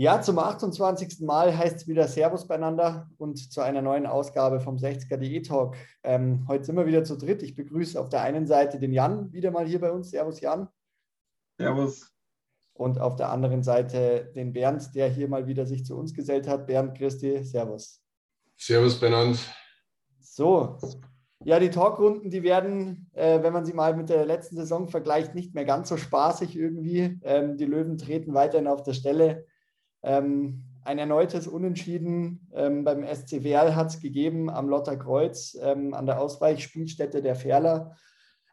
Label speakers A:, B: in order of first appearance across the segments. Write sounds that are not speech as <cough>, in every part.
A: Ja, zum 28. Mal heißt es wieder Servus beieinander und zu einer neuen Ausgabe vom 60er.de Talk. Ähm, heute sind wir wieder zu dritt. Ich begrüße auf der einen Seite den Jan wieder mal hier bei uns. Servus Jan.
B: Servus.
A: Und auf der anderen Seite den Bernd, der hier mal wieder sich zu uns gesellt hat. Bernd, Christi, Servus.
C: Servus benannt.
A: So, ja, die Talkrunden, die werden, äh, wenn man sie mal mit der letzten Saison vergleicht, nicht mehr ganz so spaßig irgendwie. Ähm, die Löwen treten weiterhin auf der Stelle. Ähm, ein erneutes Unentschieden ähm, beim SC Werl hat es gegeben am Lotterkreuz, ähm, an der Ausweichspielstätte der Ferler.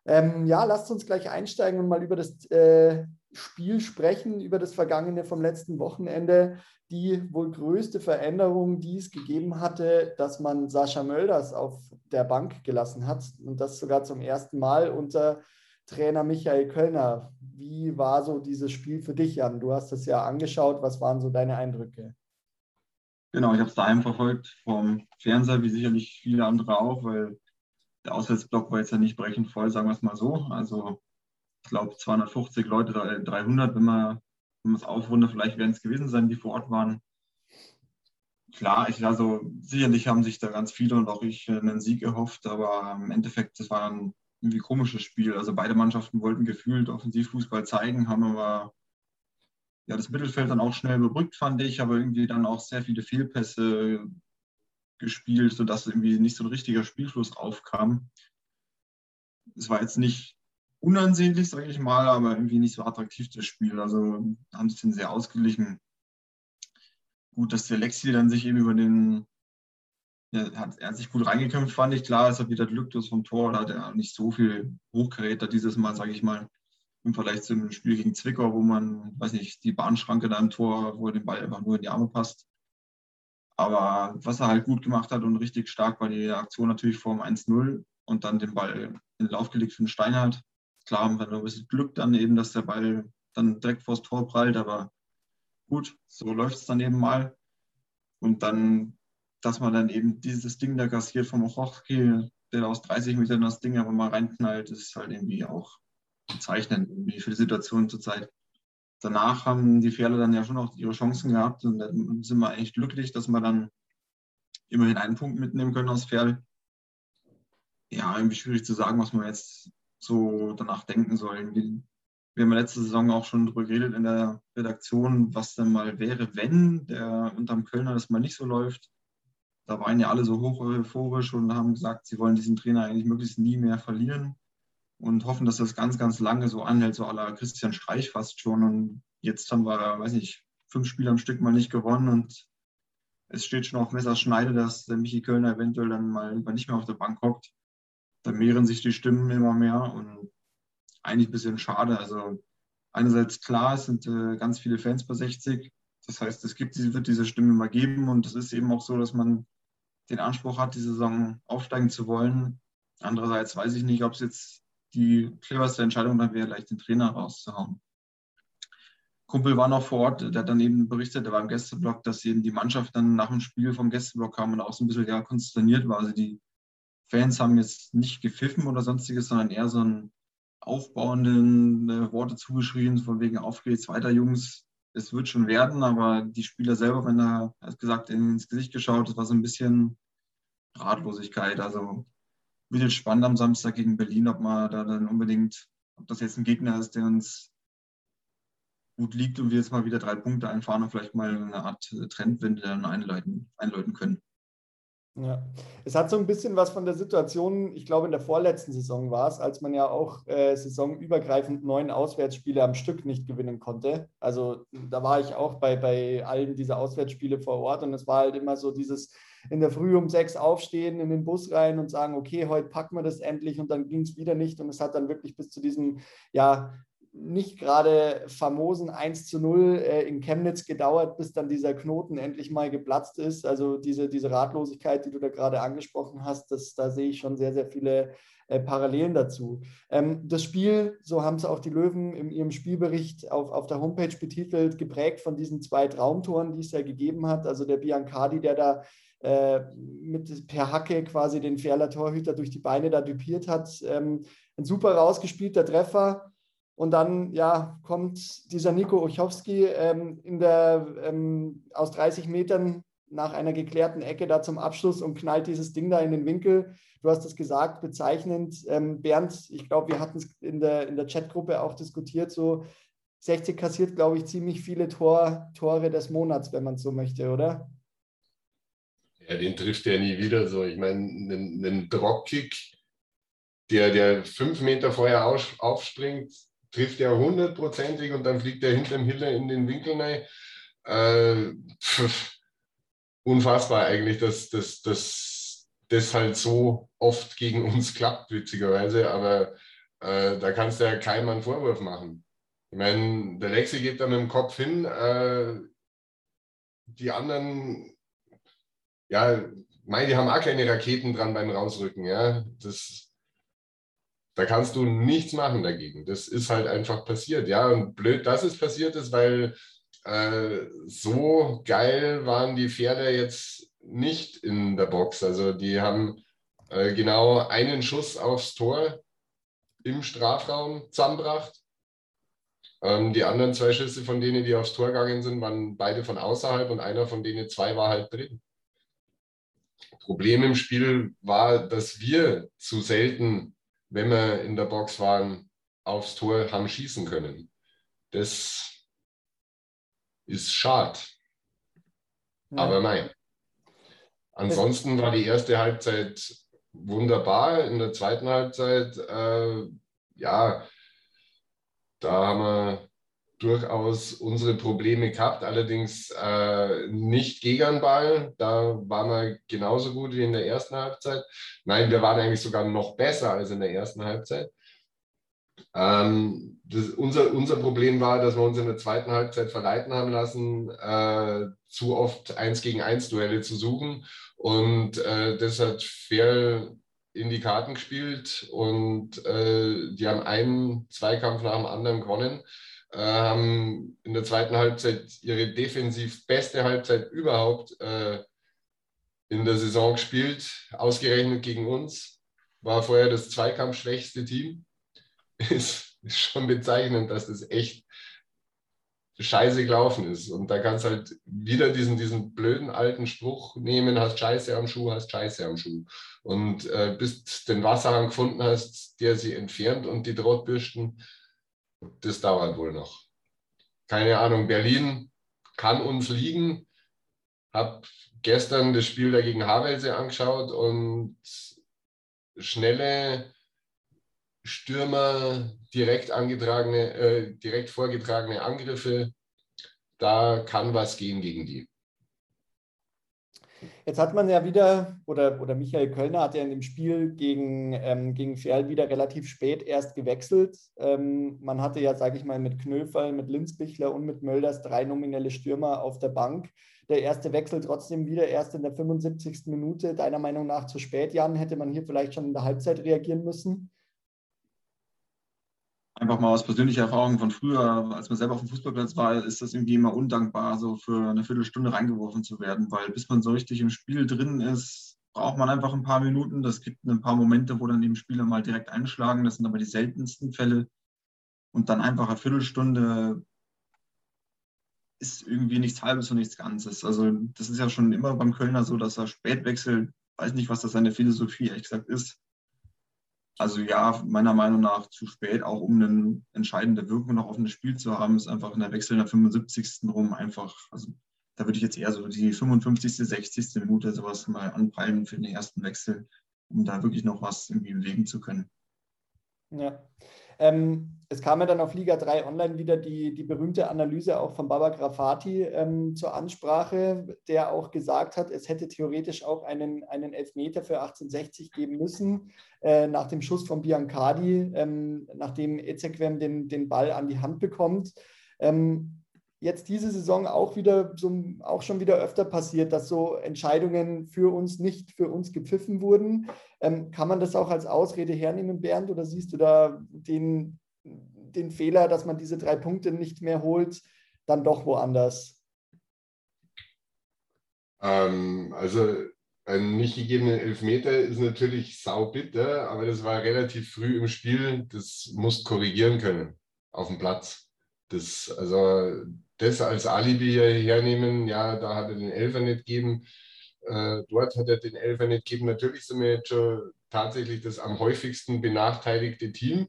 A: Ähm, ja, lasst uns gleich einsteigen und mal über das äh, Spiel sprechen, über das Vergangene vom letzten Wochenende. Die wohl größte Veränderung, die es gegeben hatte, dass man Sascha Mölders auf der Bank gelassen hat und das sogar zum ersten Mal unter Trainer Michael Kölner. Wie war so dieses Spiel für dich, Jan? Du hast es ja angeschaut. Was waren so deine Eindrücke?
B: Genau, ich habe es daheim verfolgt vom Fernseher, wie sicherlich viele andere auch, weil der Auswärtsblock war jetzt ja nicht brechend voll, sagen wir es mal so. Also ich glaube 250 Leute, 300, wenn man wenn man es aufrundet, vielleicht werden es gewesen sein, die vor Ort waren. Klar, ich, also sicherlich haben sich da ganz viele und auch ich einen Sieg erhofft, aber im Endeffekt, das war ein irgendwie komisches Spiel. Also beide Mannschaften wollten gefühlt Offensivfußball zeigen, haben aber ja, das Mittelfeld dann auch schnell überbrückt, fand ich, aber irgendwie dann auch sehr viele Fehlpässe gespielt, sodass irgendwie nicht so ein richtiger Spielfluss aufkam. Es war jetzt nicht unansehnlich, sage ich mal, aber irgendwie nicht so attraktiv das Spiel. Also haben sie es sehr ausgeglichen. Gut, dass der Lexi dann sich eben über den er hat, er hat sich gut reingekämpft, fand ich. Klar, es hat wieder Glück, das vom Tor, da hat er nicht so viel Hochgeräte dieses Mal, sage ich mal, im Vergleich zum Spiel gegen Zwickau, wo man, weiß nicht, die Bahnschranke da im Tor, wo den Ball einfach nur in die Arme passt. Aber was er halt gut gemacht hat und richtig stark war die Aktion natürlich vor dem 1-0 und dann den Ball in den Lauf gelegt für den Steinhardt. Klar haben wir noch ein bisschen Glück dann eben, dass der Ball dann direkt vors Tor prallt, aber gut, so läuft es dann eben mal. Und dann dass man dann eben dieses Ding da kassiert vom Ochowski, der aus 30 Metern das Ding aber mal reinknallt, ist halt irgendwie auch bezeichnend irgendwie für die Situation zurzeit. Danach haben die Pferde dann ja schon auch ihre Chancen gehabt und dann sind wir echt glücklich, dass wir dann immerhin einen Punkt mitnehmen können aus Pferd. Ja, irgendwie schwierig zu sagen, was man jetzt so danach denken soll. Wir haben letzte Saison auch schon darüber geredet in der Redaktion, was denn mal wäre, wenn der unterm Kölner das mal nicht so läuft da waren ja alle so hoch euphorisch und haben gesagt, sie wollen diesen Trainer eigentlich möglichst nie mehr verlieren und hoffen, dass das ganz, ganz lange so anhält, so aller Christian Streich fast schon. Und jetzt haben wir, weiß nicht, fünf Spiele am Stück mal nicht gewonnen und es steht schon auf Messerschneide, dass der Michi Kölner eventuell dann mal nicht mehr auf der Bank hockt. Da mehren sich die Stimmen immer mehr und eigentlich ein bisschen schade. Also einerseits klar, es sind äh, ganz viele Fans bei 60. Das heißt, es gibt, wird diese Stimme immer geben und es ist eben auch so, dass man den Anspruch hat, die Saison aufsteigen zu wollen. Andererseits weiß ich nicht, ob es jetzt die cleverste Entscheidung dann wäre, gleich den Trainer rauszuhauen. Kumpel war noch vor Ort, der hat dann eben berichtet, der war im Gästeblock, dass eben die Mannschaft dann nach dem Spiel vom Gästeblock kam und auch so ein bisschen ja, konsterniert war. Also die Fans haben jetzt nicht gepfiffen oder sonstiges, sondern eher so einen aufbauenden äh, Worte zugeschrien, von wegen auf geht's weiter, Jungs, es wird schon werden, aber die Spieler selber, wenn er, als gesagt, ins Gesicht geschaut, das war so ein bisschen Ratlosigkeit. Also wird jetzt spannend am Samstag gegen Berlin, ob man da dann unbedingt, ob das jetzt ein Gegner ist, der uns gut liegt und wir jetzt mal wieder drei Punkte einfahren und vielleicht mal eine Art Trendwende dann einleiten, einläuten können.
A: Ja, es hat so ein bisschen was von der Situation, ich glaube in der vorletzten Saison war es, als man ja auch äh, saisonübergreifend neun Auswärtsspiele am Stück nicht gewinnen konnte. Also da war ich auch bei, bei allen dieser Auswärtsspiele vor Ort und es war halt immer so dieses in der Früh um sechs aufstehen, in den Bus rein und sagen, okay, heute packen wir das endlich und dann ging es wieder nicht und es hat dann wirklich bis zu diesem, ja, nicht gerade famosen 1 zu 0 äh, in Chemnitz gedauert, bis dann dieser Knoten endlich mal geplatzt ist. Also diese, diese Ratlosigkeit, die du da gerade angesprochen hast, das, da sehe ich schon sehr, sehr viele äh, Parallelen dazu. Ähm, das Spiel, so haben es auch die Löwen in ihrem Spielbericht auf, auf der Homepage betitelt, geprägt von diesen zwei Traumtoren, die es ja gegeben hat. Also der Biancardi, der da äh, mit per Hacke quasi den Ferler Torhüter durch die Beine da dupiert hat. Ähm, ein super rausgespielter Treffer Und dann ja, kommt dieser Nico Ochowski ähm, in der, ähm, aus 30 Metern nach einer geklärten Ecke da zum Abschluss und knallt dieses Ding da in den Winkel. Du hast es gesagt, bezeichnend. Ähm, Bernd, ich glaube, wir hatten es in der, in der Chatgruppe auch diskutiert, so 60 kassiert, glaube ich, ziemlich viele Tor, Tore des Monats, wenn man so möchte, oder?
C: Ja, den trifft er nie wieder so. Ich meine, einen Dropkick, der, der fünf Meter vorher aufspringt, trifft er hundertprozentig und dann fliegt er hinterm Hiller in den Winkel rein. Äh, unfassbar eigentlich, dass das halt so oft gegen uns klappt, witzigerweise. Aber äh, da kannst du ja keinem einen Vorwurf machen. Ich meine, der Lexi geht da mit dem Kopf hin. Äh, die anderen, ja, meine, die haben auch keine Raketen dran beim Rausrücken. Ja, das da kannst du nichts machen dagegen. Das ist halt einfach passiert. Ja, und blöd, dass es passiert ist, weil äh, so geil waren die Pferde jetzt nicht in der Box. Also die haben äh, genau einen Schuss aufs Tor im Strafraum zusammengebracht. Ähm, die anderen zwei Schüsse von denen, die aufs Tor gegangen sind, waren beide von außerhalb und einer von denen zwei war halt drin. Problem im Spiel war, dass wir zu selten wenn wir in der Box waren, aufs Tor haben schießen können. Das ist schade. Ja. Aber nein. Ansonsten war die erste Halbzeit wunderbar. In der zweiten Halbzeit, äh, ja, da haben wir durchaus unsere Probleme gehabt, allerdings äh, nicht gegen Ball. Da waren wir genauso gut wie in der ersten Halbzeit. Nein, wir waren eigentlich sogar noch besser als in der ersten Halbzeit. Ähm, das, unser, unser Problem war, dass wir uns in der zweiten Halbzeit verleiten haben lassen, äh, zu oft eins gegen eins Duelle zu suchen. Und äh, das hat fair in die Karten gespielt und äh, die haben einen Zweikampf nach dem anderen gewonnen haben in der zweiten Halbzeit ihre defensiv beste Halbzeit überhaupt äh, in der Saison gespielt, ausgerechnet gegen uns. War vorher das zweikampfschwächste Team. Ist, <laughs> ist schon bezeichnend, dass das echt scheiße gelaufen ist. Und da kannst halt wieder diesen, diesen blöden alten Spruch nehmen, hast Scheiße am Schuh, hast Scheiße am Schuh. Und äh, bis den Wasserhahn gefunden hast, der sie entfernt und die Drahtbürsten, das dauert wohl noch. Keine Ahnung, Berlin kann uns liegen. Habe gestern das Spiel dagegen Havelse angeschaut und schnelle Stürmer, direkt angetragene, äh, direkt vorgetragene Angriffe, da kann was gehen gegen die.
A: Jetzt hat man ja wieder, oder, oder Michael Kölner hat ja in dem Spiel gegen, ähm, gegen Ferl wieder relativ spät erst gewechselt. Ähm, man hatte ja, sage ich mal, mit Knöferl, mit Linzbichler und mit Mölders drei nominelle Stürmer auf der Bank. Der erste Wechsel trotzdem wieder erst in der 75. Minute. Deiner Meinung nach zu spät, Jan? Hätte man hier vielleicht schon in der Halbzeit reagieren müssen?
B: Einfach mal aus persönlicher Erfahrung von früher, als man selber auf dem Fußballplatz war, ist das irgendwie immer undankbar, so für eine Viertelstunde reingeworfen zu werden, weil bis man so richtig im Spiel drin ist, braucht man einfach ein paar Minuten. Das gibt ein paar Momente, wo dann eben Spieler mal direkt einschlagen. Das sind aber die seltensten Fälle. Und dann einfach eine Viertelstunde ist irgendwie nichts Halbes und nichts Ganzes. Also das ist ja schon immer beim Kölner so, dass er spät wechselt. Weiß nicht, was das seine Philosophie ehrlich gesagt ist. Also ja, meiner Meinung nach zu spät, auch um eine entscheidende Wirkung noch auf ein Spiel zu haben, ist einfach in der Wechsel in der 75. rum einfach, also da würde ich jetzt eher so die 55., 60. Minute sowas mal anpeilen für den ersten Wechsel, um da wirklich noch was irgendwie bewegen zu können.
A: Ja. Ähm, es kam ja dann auf Liga 3 online wieder die, die berühmte Analyse auch von Baba Grafati ähm, zur Ansprache, der auch gesagt hat, es hätte theoretisch auch einen, einen Elfmeter für 1860 geben müssen, äh, nach dem Schuss von Biancardi, ähm, nachdem Ezequem den, den Ball an die Hand bekommt. Ähm, jetzt diese Saison auch wieder so, auch schon wieder öfter passiert, dass so Entscheidungen für uns nicht für uns gepfiffen wurden. Ähm, kann man das auch als Ausrede hernehmen, Bernd, oder siehst du da den, den Fehler, dass man diese drei Punkte nicht mehr holt, dann doch woanders?
C: Ähm, also ein nicht gegebener Elfmeter ist natürlich saubitter, aber das war relativ früh im Spiel. Das musst korrigieren können. auf dem Platz. Das, also das als Alibi hernehmen, ja, da hat er den Elfer nicht gegeben, äh, dort hat er den Elfer nicht gegeben. Natürlich sind wir jetzt schon tatsächlich das am häufigsten benachteiligte Team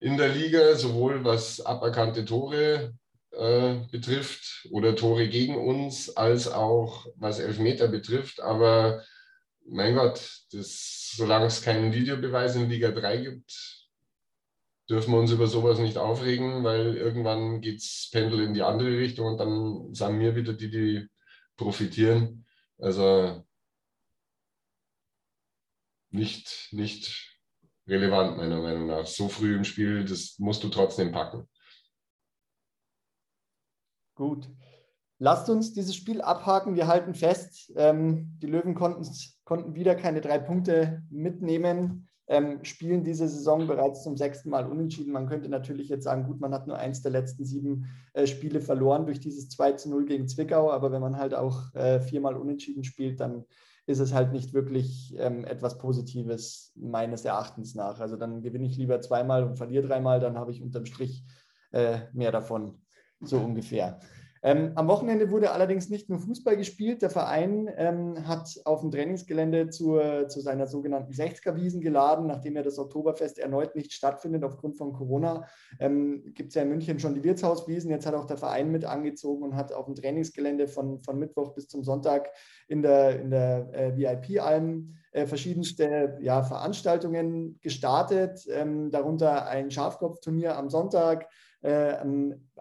C: in der Liga, sowohl was aberkannte Tore äh, betrifft oder Tore gegen uns, als auch was Elfmeter betrifft. Aber mein Gott, das, solange es keinen Videobeweis in Liga 3 gibt, dürfen wir uns über sowas nicht aufregen, weil irgendwann geht das Pendel in die andere Richtung und dann sagen wir wieder die, die profitieren. Also nicht, nicht relevant, meiner Meinung nach. So früh im Spiel, das musst du trotzdem packen.
A: Gut. Lasst uns dieses Spiel abhaken. Wir halten fest, ähm, die Löwen konnten, konnten wieder keine drei Punkte mitnehmen, ähm, spielen diese Saison bereits zum sechsten Mal unentschieden. Man könnte natürlich jetzt sagen, gut, man hat nur eins der letzten sieben äh, Spiele verloren durch dieses 2 zu 0 gegen Zwickau, aber wenn man halt auch äh, viermal unentschieden spielt, dann ist es halt nicht wirklich ähm, etwas Positives meines Erachtens nach. Also dann gewinne ich lieber zweimal und verliere dreimal, dann habe ich unterm Strich äh, mehr davon so ungefähr. Ähm, am Wochenende wurde allerdings nicht nur Fußball gespielt. Der Verein ähm, hat auf dem Trainingsgelände zur, zu seiner sogenannten 60er-Wiesen geladen, nachdem ja das Oktoberfest erneut nicht stattfindet aufgrund von Corona. Ähm, Gibt es ja in München schon die Wirtshauswiesen. Jetzt hat auch der Verein mit angezogen und hat auf dem Trainingsgelände von, von Mittwoch bis zum Sonntag in der, in der äh, VIP-Alm äh, verschiedenste ja, Veranstaltungen gestartet, ähm, darunter ein Schafkopfturnier am Sonntag äh,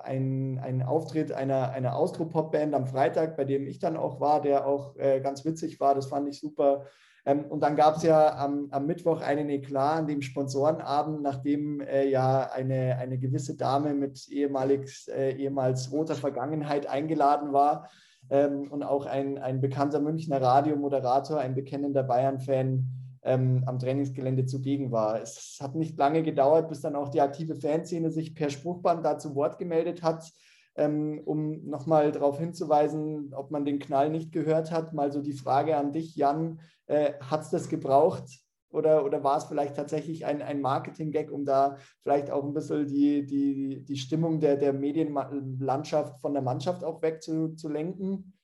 A: ein, ein Auftritt einer, einer Austro-Pop-Band am Freitag, bei dem ich dann auch war, der auch äh, ganz witzig war. Das fand ich super. Ähm, und dann gab es ja am, am, Mittwoch einen Eklat an dem Sponsorenabend, nachdem äh, ja eine, eine gewisse Dame mit ehemalig, äh, ehemals roter Vergangenheit eingeladen war. Ähm, und auch ein, ein bekannter Münchner Radiomoderator, ein bekennender Bayern-Fan, ähm, am Trainingsgelände zugegen war. Es hat nicht lange gedauert, bis dann auch die aktive Fanszene sich per Spruchband da zu Wort gemeldet hat, ähm, um nochmal darauf hinzuweisen, ob man den Knall nicht gehört hat. Mal so die Frage an dich, Jan, äh, hat es das gebraucht? Oder, oder war es vielleicht tatsächlich ein, ein Marketing-Gag, um da vielleicht auch ein bisschen die, die, die Stimmung der, der Medienlandschaft von der Mannschaft auch wegzulenken?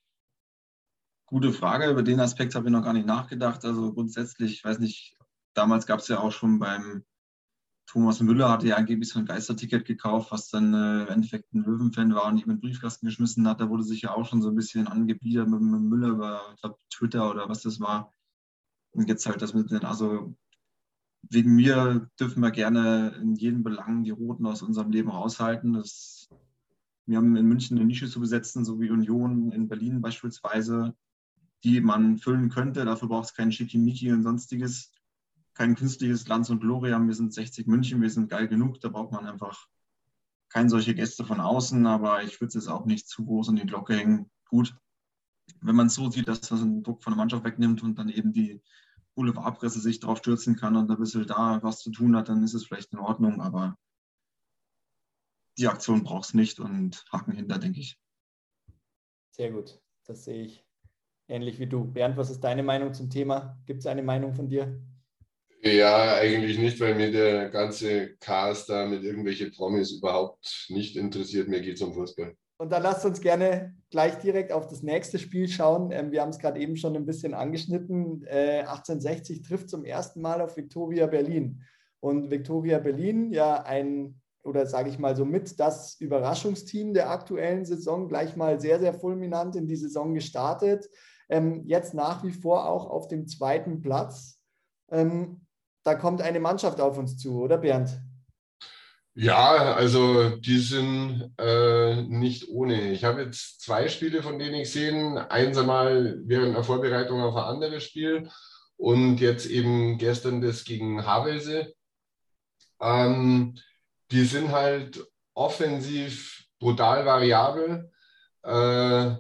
B: Gute Frage. Über den Aspekt habe ich noch gar nicht nachgedacht. Also grundsätzlich, ich weiß nicht, damals gab es ja auch schon beim Thomas Müller, hatte ja angeblich so ein Geisterticket gekauft, was dann äh, im Endeffekt ein Löwenfan war und ihm in den Briefkasten geschmissen hat. Da wurde sich ja auch schon so ein bisschen angebiedert mit, mit Müller über glaub, Twitter oder was das war. Und jetzt halt das mit den, also wegen mir dürfen wir gerne in jedem Belang die Roten aus unserem Leben raushalten. Das, wir haben in München eine Nische zu besetzen, so wie Union in Berlin beispielsweise die man füllen könnte. Dafür braucht es kein Schickimicki und sonstiges, kein künstliches Glanz und Gloria. Wir sind 60 München, wir sind geil genug. Da braucht man einfach keine solche Gäste von außen, aber ich würde es jetzt auch nicht zu groß in die Glocke hängen. Gut, wenn man es so sieht, dass das einen Druck von der Mannschaft wegnimmt und dann eben die Boulevardpresse sich darauf stürzen kann und ein bisschen da was zu tun hat, dann ist es vielleicht in Ordnung, aber die Aktion braucht es nicht und Haken hinter, denke ich.
A: Sehr gut, das sehe ich ähnlich wie du. Bernd, was ist deine Meinung zum Thema? Gibt es eine Meinung von dir?
C: Ja, eigentlich nicht, weil mir der ganze Cast da mit irgendwelchen Promis überhaupt nicht interessiert. Mir geht es um Fußball.
A: Und dann lasst uns gerne gleich direkt auf das nächste Spiel schauen. Ähm, wir haben es gerade eben schon ein bisschen angeschnitten. 1860 äh, trifft zum ersten Mal auf Viktoria Berlin. Und Viktoria Berlin, ja, ein, oder sage ich mal so mit, das Überraschungsteam der aktuellen Saison, gleich mal sehr, sehr fulminant in die Saison gestartet ähm, jetzt nach wie vor auch auf dem zweiten Platz. Ähm, da kommt eine Mannschaft auf uns zu, oder Bernd?
C: Ja, also die sind äh, nicht ohne. Ich habe jetzt zwei Spiele, von denen ich sehe. Eins einmal während der Vorbereitung auf ein anderes Spiel und jetzt eben gestern das gegen Havelse. Ähm, die sind halt offensiv brutal variabel, äh,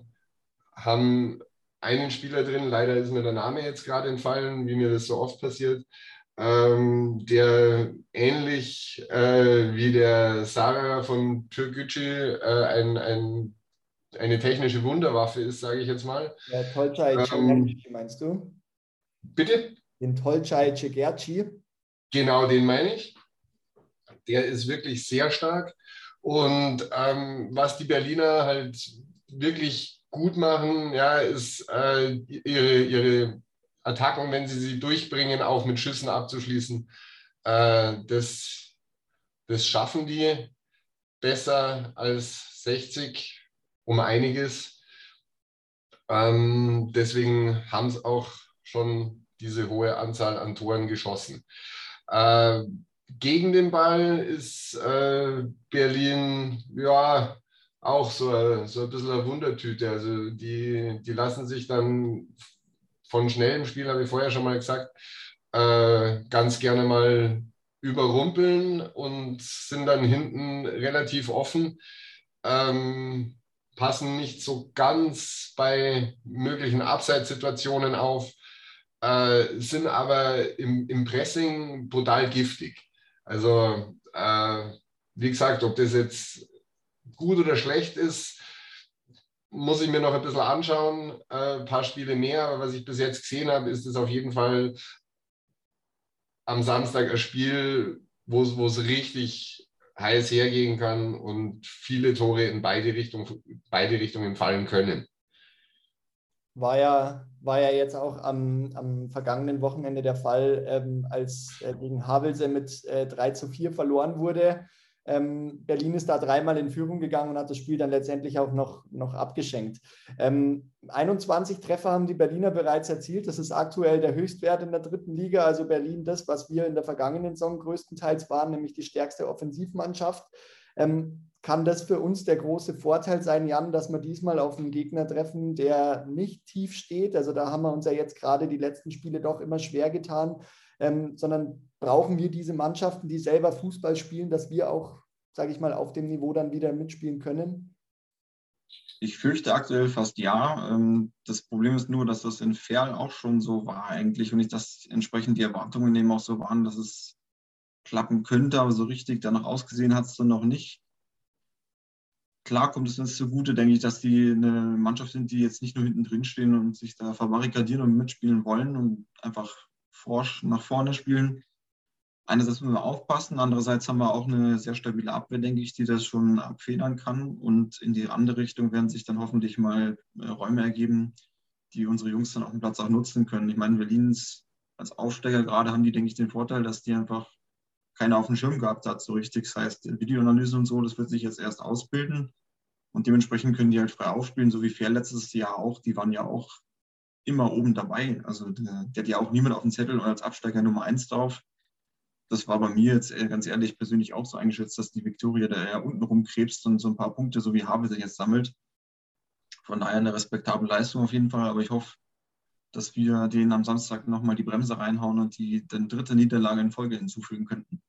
C: haben einen Spieler drin, leider ist mir der Name jetzt gerade entfallen, wie mir das so oft passiert, ähm, der ähnlich äh, wie der Sarah von Türkgücü äh, ein, ein, eine technische Wunderwaffe ist, sage ich jetzt mal.
A: Ja, Tolcay ähm, meinst du?
C: Bitte?
A: Den Tolcay Cegerci.
C: Genau, den meine ich. der ist wirklich sehr stark. Und ähm, was die Berliner halt wirklich gut machen, ja, ist äh, ihre, ihre Attacken, wenn sie sie durchbringen, auch mit Schüssen abzuschließen. Äh, das, das schaffen die besser als 60 um einiges. Ähm, deswegen haben es auch schon diese hohe Anzahl an Toren geschossen. Äh, gegen den Ball ist äh, Berlin ja auch so, so ein bisschen eine Wundertüte. Also die, die lassen sich dann von schnellem Spiel, habe ich vorher schon mal gesagt, äh, ganz gerne mal überrumpeln und sind dann hinten relativ offen. Ähm, passen nicht so ganz bei möglichen Abseitssituationen auf, äh, sind aber im, im, Pressing brutal giftig. Also, äh, wie gesagt, ob das jetzt gut oder schlecht ist, muss ich mir noch ein bisschen anschauen. Äh, ein paar Spiele mehr, aber was ich bis jetzt gesehen habe, ist es auf jeden Fall am Samstag ein Spiel, wo es richtig heiß hergehen kann und viele Tore in beide Richtungen, beide Richtungen fallen können.
A: War ja, war ja jetzt auch am, am vergangenen Wochenende der Fall, ähm, als äh, gegen Havelse mit äh, 3 zu 4 verloren wurde. Ähm, Berlin ist da dreimal in Führung gegangen und hat das Spiel dann letztendlich auch noch, noch abgeschenkt. Ähm, 21 Treffer haben die Berliner bereits erzielt. Das ist aktuell der Höchstwert in der dritten Liga. Also Berlin das, was wir in der vergangenen Saison größtenteils waren, nämlich die stärkste Offensivmannschaft. Ähm, kann das für uns der große Vorteil sein, Jan, dass wir diesmal auf einen Gegner treffen, der nicht tief steht? Also da haben wir uns ja jetzt gerade die letzten Spiele doch immer schwer getan, ähm, sondern brauchen wir diese Mannschaften, die selber Fußball spielen, dass wir auch, sage ich mal, auf dem Niveau dann wieder mitspielen können?
B: Ich fürchte aktuell fast ja. Ähm, das Problem ist nur, dass das in Ferl auch schon so war eigentlich und nicht, dass entsprechend die Erwartungen eben auch so waren, dass es klappen könnte, aber so richtig danach ausgesehen hat es dann noch nicht. Klar kommt es uns zugute, denke ich, dass die eine Mannschaft sind, die jetzt nicht nur hinten drin stehen und sich da verbarrikadieren und mitspielen wollen und einfach forsch nach vorne spielen, einerseits müssen wir aufpassen, andererseits haben wir auch eine sehr stabile Abwehr, denke ich, die das schon abfedern kann. Und in die andere Richtung werden sich dann hoffentlich mal äh, Räume ergeben, die unsere Jungs dann auf dem Platz auch nutzen können. Ich meine, Berlins als Aufsteiger gerade haben die, denke ich, den Vorteil, dass die einfach keiner auf dem Schirm gehabt hat, so richtig. Das heißt, Videoanalyse und so, das wird sich jetzt erst ausbilden. Und dementsprechend können die halt frei aufspielen, so wie Fair letztes Jahr auch. Die waren ja auch immer oben dabei. Also der, der hat ja auch niemand auf dem Zettel und als Absteiger Nummer eins drauf das war bei mir jetzt äh, ganz ehrlich persönlich auch so eingeschätzt, dass die Viktoria da eher unten rumkrebst und so ein paar Punkte, so wie Habe sich jetzt sammelt. Von daher eine respektable Leistung auf jeden Fall, aber ich hoffe, dass wir denen am Samstag nochmal die Bremse reinhauen und die dann dritte Niederlage in Folge hinzufügen könnten.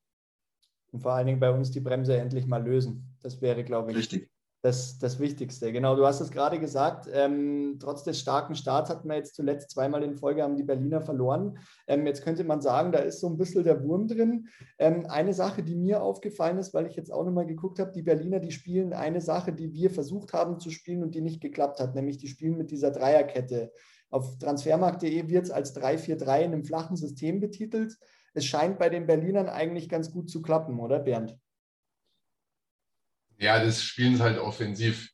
A: Und vor allen Dingen bei uns die Bremse endlich mal lösen. Das wäre, glaube ich,
B: Richtig
A: das, das Wichtigste. Genau, du hast es gerade gesagt. Ähm, trotz des starken Starts hatten wir jetzt zuletzt zweimal in Folge haben die Berliner verloren. Ähm, jetzt könnte man sagen, da ist so ein bisschen der Wurm drin. Ähm, eine Sache, die mir aufgefallen ist, weil ich jetzt auch nochmal geguckt habe, die Berliner, die spielen eine Sache, die wir versucht haben zu spielen und die nicht geklappt hat, nämlich die spielen mit dieser Dreierkette. Auf transfermarkt.de wird es als 3-4-3 in einem flachen System betitelt. Es scheint bei den Berlinern eigentlich ganz gut zu klappen, oder Bernd?
C: Ja, das spielen sie halt offensiv.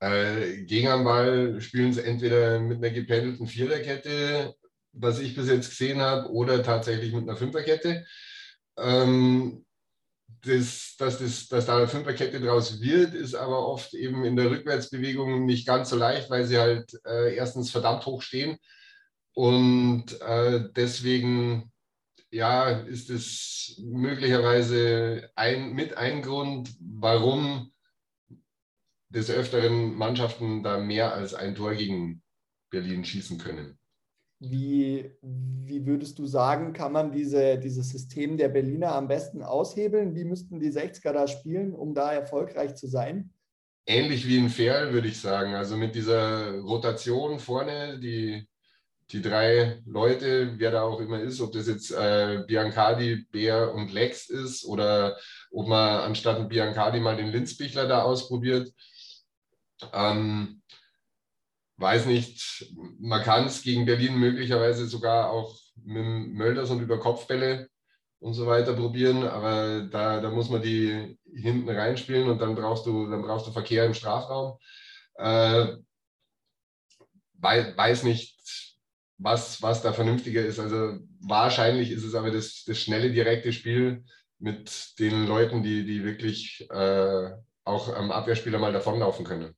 C: Äh, gegen am Ball spielen sie entweder mit einer gependelten Viererkette, was ich bis jetzt gesehen habe, oder tatsächlich mit einer Fünferkette. Ähm, das, dass, das, dass da eine Fünferkette draus wird, ist aber oft eben in der Rückwärtsbewegung nicht ganz so leicht, weil sie halt äh, erstens verdammt hoch stehen und äh, deswegen ja, ist es möglicherweise ein, mit ein Grund, warum des Öfteren Mannschaften da mehr als ein Tor gegen Berlin schießen können.
A: Wie, wie würdest du sagen, kann man diese, dieses System der Berliner am besten aushebeln? Wie müssten die 60er da spielen, um da erfolgreich zu sein?
C: Ähnlich wie in Ferl, würde ich sagen. Also mit dieser Rotation vorne, die die drei Leute, wer da auch immer ist, ob das jetzt äh, Biancardi, Bär und Lex ist oder ob man anstatt ein Biancardi mal den Linzbichler da ausprobiert. Ähm, weiß nicht, man kann es gegen Berlin möglicherweise sogar auch mit Mölders und über Kopfbälle und so weiter probieren, aber da, da muss man die hinten reinspielen und dann brauchst du, dann brauchst du Verkehr im Strafraum. Äh, weiß nicht, was, was da vernünftiger ist. Also wahrscheinlich ist es aber das, das schnelle, direkte Spiel mit den Leuten, die, die wirklich äh, auch am Abwehrspieler mal davonlaufen können.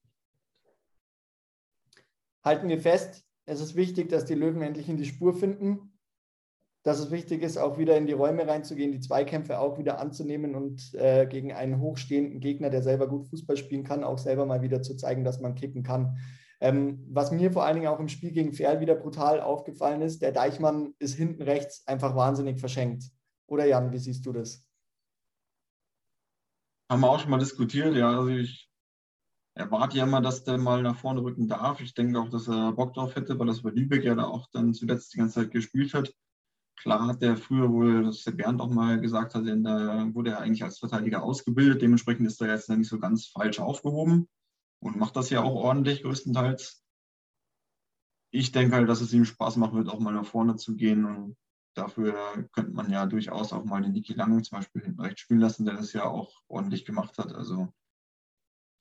A: Halten wir fest, es ist wichtig, dass die Löwen endlich in die Spur finden, dass es wichtig ist, auch wieder in die Räume reinzugehen, die Zweikämpfe auch wieder anzunehmen und äh, gegen einen hochstehenden Gegner, der selber gut Fußball spielen kann, auch selber mal wieder zu zeigen, dass man kicken kann. Ähm, was mir vor allen Dingen auch im Spiel gegen Ferl wieder brutal aufgefallen ist, der Deichmann ist hinten rechts einfach wahnsinnig verschenkt. Oder Jan, wie siehst du das?
B: Haben wir auch schon mal diskutiert, ja. Also ich erwarte ja immer, dass der mal nach vorne rücken darf. Ich denke auch, dass er Bock drauf hätte, weil das bei Lübeck ja da auch dann zuletzt die ganze Zeit gespielt hat. Klar hat der früher wohl, dass der Bernd auch mal gesagt hat, da wurde er eigentlich als Verteidiger ausgebildet. Dementsprechend ist er jetzt nicht so ganz falsch aufgehoben und macht das ja auch ordentlich größtenteils. Ich denke halt, dass es ihm Spaß machen wird, auch mal nach vorne zu gehen. Und dafür könnte man ja durchaus auch mal den Niki Lang zum Beispiel hinten rechts spielen lassen, der das ja auch ordentlich gemacht hat. Also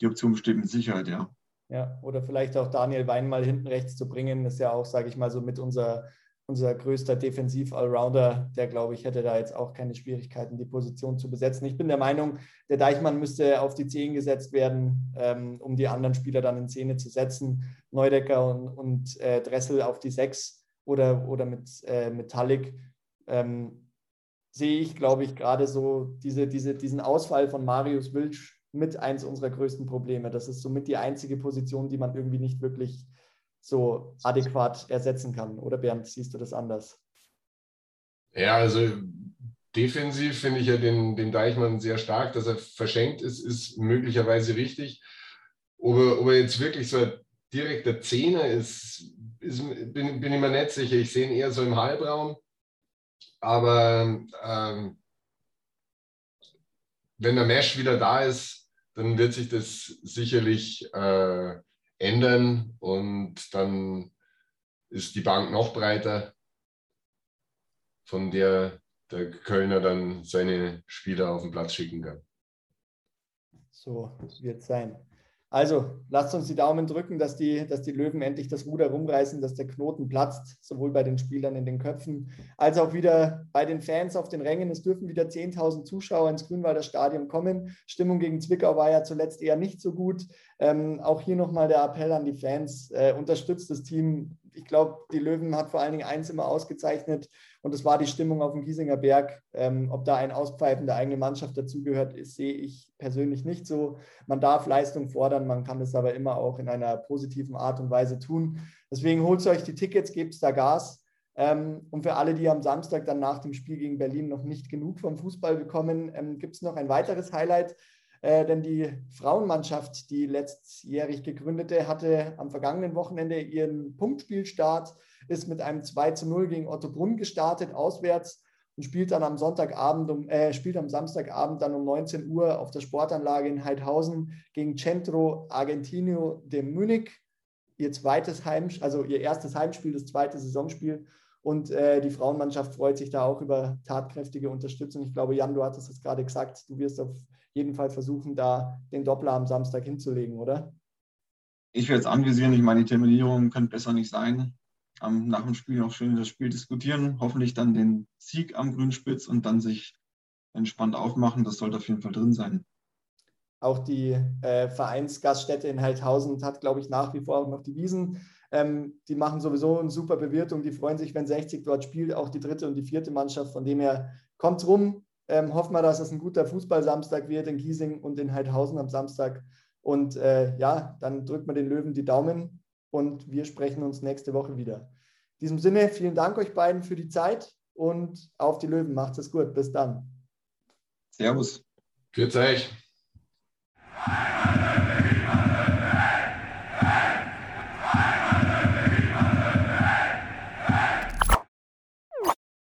B: die Option besteht mit Sicherheit, ja.
A: Ja, oder vielleicht auch Daniel Wein mal hinten rechts zu bringen, ist ja auch, sage ich mal, so mit unser, unser größter Defensiv-Allrounder, der, glaube ich, hätte da jetzt auch keine Schwierigkeiten, die Position zu besetzen. Ich bin der Meinung, der Deichmann müsste auf die 10 gesetzt werden, ähm, um die anderen Spieler dann in Szene zu setzen. Neudecker und, und äh, Dressel auf die 6 oder, oder mit äh, Metallic. Ähm, sehe ich, glaube ich, gerade so diese, diese, diesen Ausfall von Marius Wilsch mit eins unserer größten Probleme. Das ist somit die einzige Position, die man irgendwie nicht wirklich so adäquat ersetzen kann. Oder Bernd, siehst du das anders?
C: Ja, also defensiv finde ich ja den, den Deichmann sehr stark. Dass er verschenkt ist, ist möglicherweise richtig. Ob er, ob er jetzt wirklich so ein direkter Zehner ist, ist bin, bin ich mir nicht sicher. Ich sehe ihn eher so im Halbraum. Aber ähm, wenn der Mesh wieder da ist, dann wird sich das sicherlich äh, ändern und dann ist die Bank noch breiter, von der der Kölner dann seine Spieler auf den Platz schicken kann.
A: So wird es sein. Also lasst uns die Daumen drücken, dass die, dass die Löwen endlich das Ruder rumreißen, dass der Knoten platzt, sowohl bei den Spielern in den Köpfen als auch wieder bei den Fans auf den Rängen. Es dürfen wieder 10.000 Zuschauer ins Grünwalder Stadion kommen. Stimmung gegen Zwickau war ja zuletzt eher nicht so gut. Ähm, auch hier nochmal der Appell an die Fans, äh, unterstützt das Team. Ich glaube, die Löwen hat vor allen Dingen eins immer ausgezeichnet, und das war die Stimmung auf dem Giesinger Berg. Ähm, ob da ein Auspfeifen der eigenen Mannschaft dazugehört, sehe ich persönlich nicht so. Man darf Leistung fordern, man kann es aber immer auch in einer positiven Art und Weise tun. Deswegen holt euch die Tickets, gebt da Gas. Ähm, und für alle, die am Samstag dann nach dem Spiel gegen Berlin noch nicht genug vom Fußball bekommen, ähm, gibt es noch ein weiteres Highlight. Äh, denn die Frauenmannschaft, die letztjährig gegründete, hatte am vergangenen Wochenende ihren Punktspielstart ist mit einem 2 zu 0 gegen Otto Brunn gestartet, auswärts und spielt dann am Sonntagabend, um, äh, spielt am Samstagabend dann um 19 Uhr auf der Sportanlage in Heidhausen gegen Centro Argentino de Munich. Ihr zweites Heim, also ihr erstes Heimspiel, das zweite Saisonspiel. Und äh, die Frauenmannschaft freut sich da auch über tatkräftige Unterstützung. Ich glaube, Jan, du hattest es gerade gesagt, du wirst auf jeden Fall versuchen, da den Doppler am Samstag hinzulegen, oder?
B: Ich werde es anvisieren. Ich meine, die Terminierung könnte besser nicht sein am, nach dem Spiel auch schön das Spiel diskutieren, hoffentlich dann den Sieg am Grünspitz und dann sich entspannt aufmachen. Das sollte auf jeden Fall drin sein.
A: Auch die äh, Vereinsgaststätte in Heidhausen hat, glaube ich, nach wie vor auch noch die Wiesen. Ähm, die machen sowieso eine super Bewirtung. Die freuen sich, wenn 60 dort spielt, auch die dritte und die vierte Mannschaft. Von dem her kommt rum. Ähm, hoffen wir, dass es ein guter Fußball-Samstag wird in Giesing und in Heidhausen am Samstag. Und äh, ja, dann drückt man den Löwen die Daumen und wir sprechen uns nächste Woche wieder. In diesem Sinne, vielen Dank euch beiden für die Zeit und auf die Löwen. Macht es gut. Bis dann.
B: Servus.
C: Grüß euch.